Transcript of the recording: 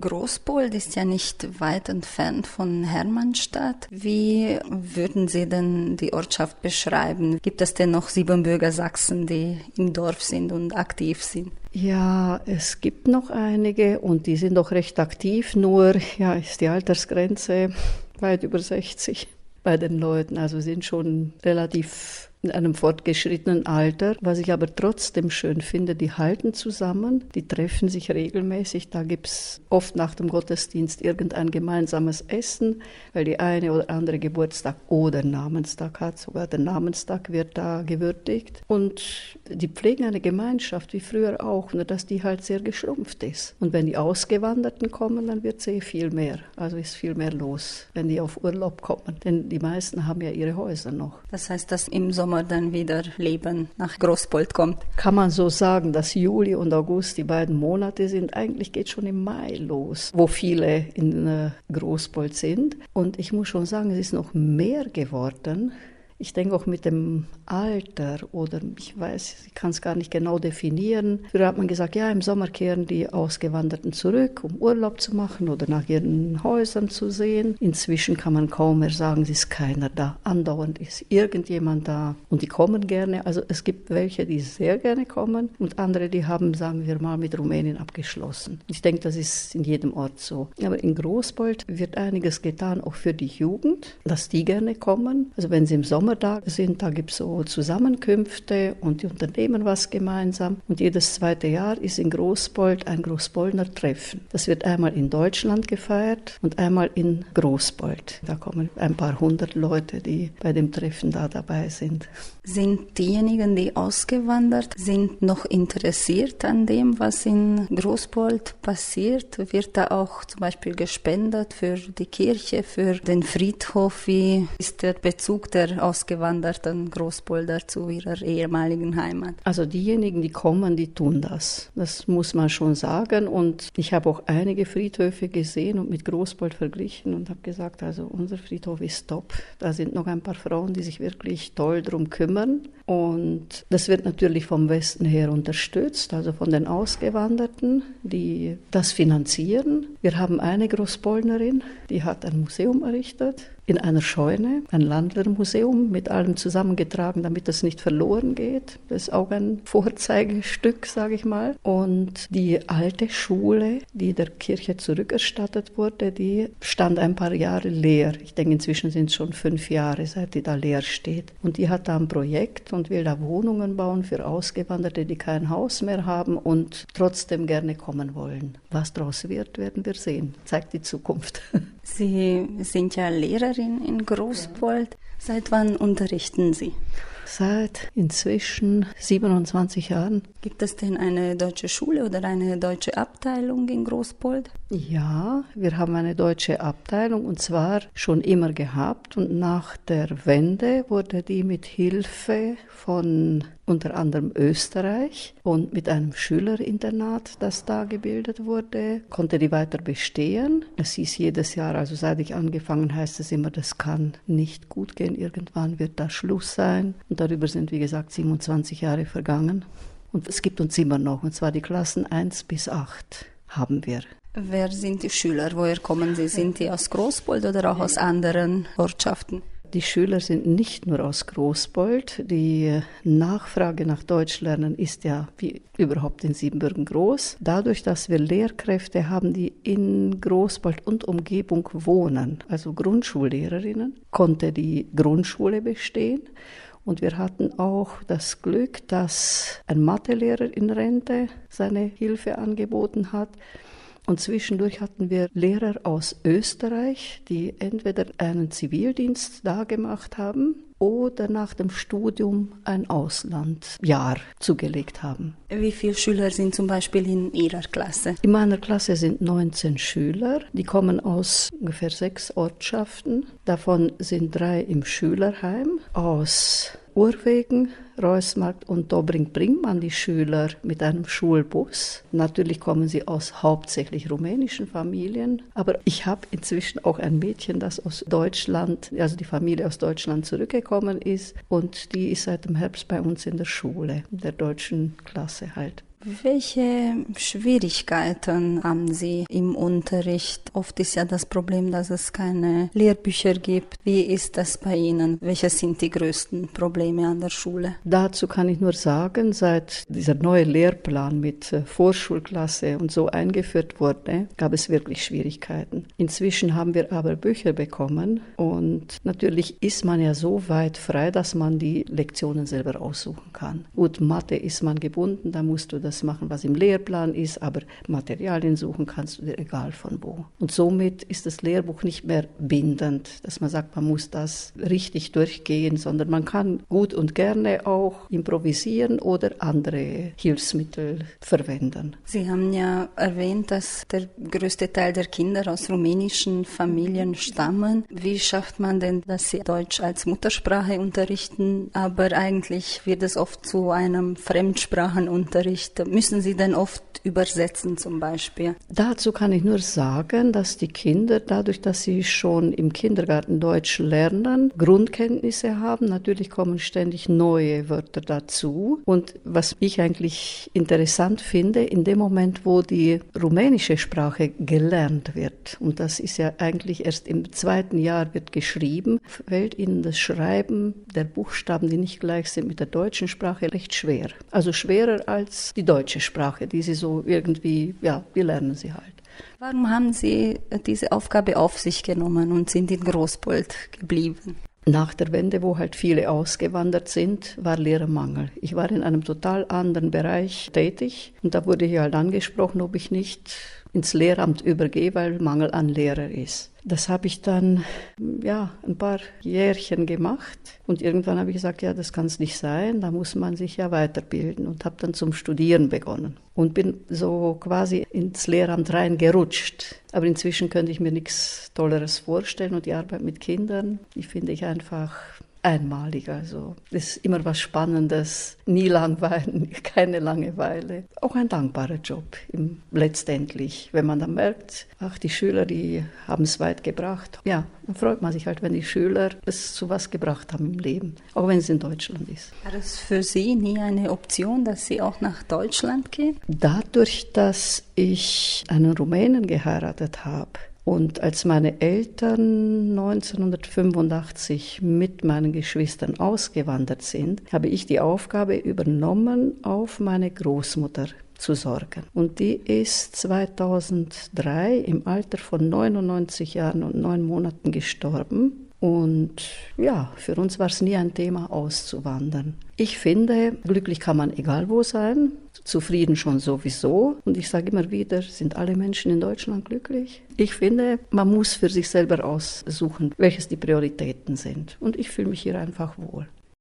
Großpold ist ja nicht weit entfernt von Hermannstadt. Wie würden Sie denn die Ortschaft beschreiben? Gibt es denn noch Siebenbürger Sachsen, die im Dorf sind und aktiv sind? Ja, es gibt noch einige und die sind auch recht aktiv, nur ja, ist die Altersgrenze weit über 60 bei den Leuten. Also sind schon relativ in einem fortgeschrittenen Alter. Was ich aber trotzdem schön finde, die halten zusammen, die treffen sich regelmäßig. Da gibt's oft nach dem Gottesdienst irgendein gemeinsames Essen, weil die eine oder andere Geburtstag oder Namenstag hat. Sogar der Namenstag wird da gewürdigt. Und die pflegen eine Gemeinschaft, wie früher auch, nur dass die halt sehr geschrumpft ist. Und wenn die Ausgewanderten kommen, dann wird sehr viel mehr. Also ist viel mehr los, wenn die auf Urlaub kommen. Denn die meisten haben ja ihre Häuser noch. Das heißt, dass im Sommer Sommer dann wieder Leben nach Großpold kommt. Kann man so sagen, dass Juli und August die beiden Monate sind? Eigentlich geht schon im Mai los, wo viele in äh, Großpold sind. Und ich muss schon sagen, es ist noch mehr geworden. Ich denke auch mit dem Alter oder ich weiß, ich kann es gar nicht genau definieren. Früher hat man gesagt, ja, im Sommer kehren die Ausgewanderten zurück, um Urlaub zu machen oder nach ihren Häusern zu sehen. Inzwischen kann man kaum mehr sagen, es ist keiner da. Andauernd ist irgendjemand da und die kommen gerne. Also es gibt welche, die sehr gerne kommen und andere, die haben, sagen wir mal, mit Rumänien abgeschlossen. Ich denke, das ist in jedem Ort so. Aber in Großbold wird einiges getan, auch für die Jugend, dass die gerne kommen. Also wenn sie im Sommer da sind. Da gibt es so Zusammenkünfte und die unternehmen was gemeinsam. Und jedes zweite Jahr ist in Großbold ein Großboldner Treffen. Das wird einmal in Deutschland gefeiert und einmal in Großbold. Da kommen ein paar hundert Leute, die bei dem Treffen da dabei sind. Sind diejenigen, die ausgewandert sind, noch interessiert an dem, was in Großbold passiert? Wird da auch zum Beispiel gespendet für die Kirche, für den Friedhof? Wie ist der Bezug der ausgewanderten Großbolder zu ihrer ehemaligen Heimat? Also diejenigen, die kommen, die tun das. Das muss man schon sagen. Und ich habe auch einige Friedhöfe gesehen und mit Großbold verglichen und habe gesagt, also unser Friedhof ist top. Da sind noch ein paar Frauen, die sich wirklich toll drum kümmern. Und das wird natürlich vom Westen her unterstützt, also von den Ausgewanderten, die das finanzieren. Wir haben eine Großbollnerin, die hat ein Museum errichtet in einer Scheune, ein Landlermuseum mit allem zusammengetragen, damit das nicht verloren geht. Das ist auch ein Vorzeigestück, sage ich mal. Und die alte Schule, die der Kirche zurückerstattet wurde, die stand ein paar Jahre leer. Ich denke, inzwischen sind es schon fünf Jahre, seit die da leer steht. Und die hat da ein Projekt und will da Wohnungen bauen für Ausgewanderte, die kein Haus mehr haben und trotzdem gerne kommen wollen. Was daraus wird, werden wir sehen. Zeigt die Zukunft. Sie sind ja Lehrerin in Großbold. Seit wann unterrichten Sie? Seit inzwischen 27 Jahren. Gibt es denn eine deutsche Schule oder eine deutsche Abteilung in Großbold? Ja, wir haben eine deutsche Abteilung und zwar schon immer gehabt und nach der Wende wurde die mit Hilfe von unter anderem Österreich und mit einem Schülerinternat, das da gebildet wurde, konnte die weiter bestehen. Es hieß jedes Jahr, also seit ich angefangen heißt es immer, das kann nicht gut gehen, irgendwann wird da Schluss sein. Und darüber sind, wie gesagt, 27 Jahre vergangen. Und es gibt uns immer noch, und zwar die Klassen 1 bis 8 haben wir. Wer sind die Schüler? Woher kommen sie? Sind die aus Großbold oder auch aus anderen Ortschaften? Die Schüler sind nicht nur aus Großbold. Die Nachfrage nach Deutschlernen ist ja wie überhaupt in Siebenbürgen groß. Dadurch, dass wir Lehrkräfte haben, die in Großbold und Umgebung wohnen, also Grundschullehrerinnen, konnte die Grundschule bestehen. Und wir hatten auch das Glück, dass ein Mathelehrer in Rente seine Hilfe angeboten hat. Und zwischendurch hatten wir Lehrer aus Österreich, die entweder einen Zivildienst da gemacht haben oder nach dem Studium ein Auslandsjahr zugelegt haben. Wie viele Schüler sind zum Beispiel in Ihrer Klasse? In meiner Klasse sind 19 Schüler. Die kommen aus ungefähr sechs Ortschaften. Davon sind drei im Schülerheim aus Urwegen, Reusmarkt und Dobring bringt man die Schüler mit einem Schulbus. Natürlich kommen sie aus hauptsächlich rumänischen Familien, aber ich habe inzwischen auch ein Mädchen, das aus Deutschland, also die Familie aus Deutschland zurückgekommen ist und die ist seit dem Herbst bei uns in der Schule, in der deutschen Klasse halt. Welche Schwierigkeiten haben Sie im Unterricht? Oft ist ja das Problem, dass es keine Lehrbücher gibt. Wie ist das bei Ihnen? Welche sind die größten Probleme an der Schule? Dazu kann ich nur sagen, seit dieser neue Lehrplan mit äh, Vorschulklasse und so eingeführt wurde, gab es wirklich Schwierigkeiten. Inzwischen haben wir aber Bücher bekommen und natürlich ist man ja so weit frei, dass man die Lektionen selber aussuchen kann. Gut, Mathe ist man gebunden, da musst du das das machen, was im Lehrplan ist, aber Materialien suchen kannst du dir egal von wo. Und somit ist das Lehrbuch nicht mehr bindend, dass man sagt, man muss das richtig durchgehen, sondern man kann gut und gerne auch improvisieren oder andere Hilfsmittel verwenden. Sie haben ja erwähnt, dass der größte Teil der Kinder aus rumänischen Familien stammen. Wie schafft man denn, dass sie Deutsch als Muttersprache unterrichten, aber eigentlich wird es oft zu einem Fremdsprachenunterricht müssen Sie denn oft übersetzen zum Beispiel? Dazu kann ich nur sagen, dass die Kinder dadurch, dass sie schon im Kindergarten Deutsch lernen, Grundkenntnisse haben. Natürlich kommen ständig neue Wörter dazu. Und was ich eigentlich interessant finde, in dem Moment, wo die rumänische Sprache gelernt wird, und das ist ja eigentlich erst im zweiten Jahr wird geschrieben, fällt ihnen das Schreiben der Buchstaben, die nicht gleich sind mit der deutschen Sprache, recht schwer. Also schwerer als die deutsche Sprache, die sie so irgendwie, ja, die lernen sie halt. Warum haben Sie diese Aufgabe auf sich genommen und sind in Großbold geblieben? Nach der Wende, wo halt viele ausgewandert sind, war Lehrermangel. Ich war in einem total anderen Bereich tätig und da wurde ich halt angesprochen, ob ich nicht ins Lehramt übergehe, weil Mangel an Lehrer ist. Das habe ich dann ja ein paar Jährchen gemacht und irgendwann habe ich gesagt, ja, das kann es nicht sein, da muss man sich ja weiterbilden und habe dann zum Studieren begonnen und bin so quasi ins Lehramt reingerutscht. Aber inzwischen könnte ich mir nichts Tolleres vorstellen und die Arbeit mit Kindern, die finde ich einfach einmalig. Also es ist immer was Spannendes, nie langweilen, keine Langeweile. Auch ein dankbarer Job im, letztendlich, wenn man dann merkt, ach, die Schüler, die haben es weit gebracht. Ja, dann freut man sich halt, wenn die Schüler es zu was gebracht haben im Leben, auch wenn es in Deutschland ist. War das für Sie nie eine Option, dass Sie auch nach Deutschland gehen? Dadurch, dass ich einen Rumänen geheiratet habe, und als meine Eltern 1985 mit meinen Geschwistern ausgewandert sind, habe ich die Aufgabe übernommen, auf meine Großmutter zu sorgen. Und die ist 2003 im Alter von 99 Jahren und neun Monaten gestorben. Und ja, für uns war es nie ein Thema, auszuwandern. Ich finde, glücklich kann man egal wo sein, zufrieden schon sowieso. Und ich sage immer wieder, sind alle Menschen in Deutschland glücklich? Ich finde, man muss für sich selber aussuchen, welches die Prioritäten sind. Und ich fühle mich hier einfach wohl.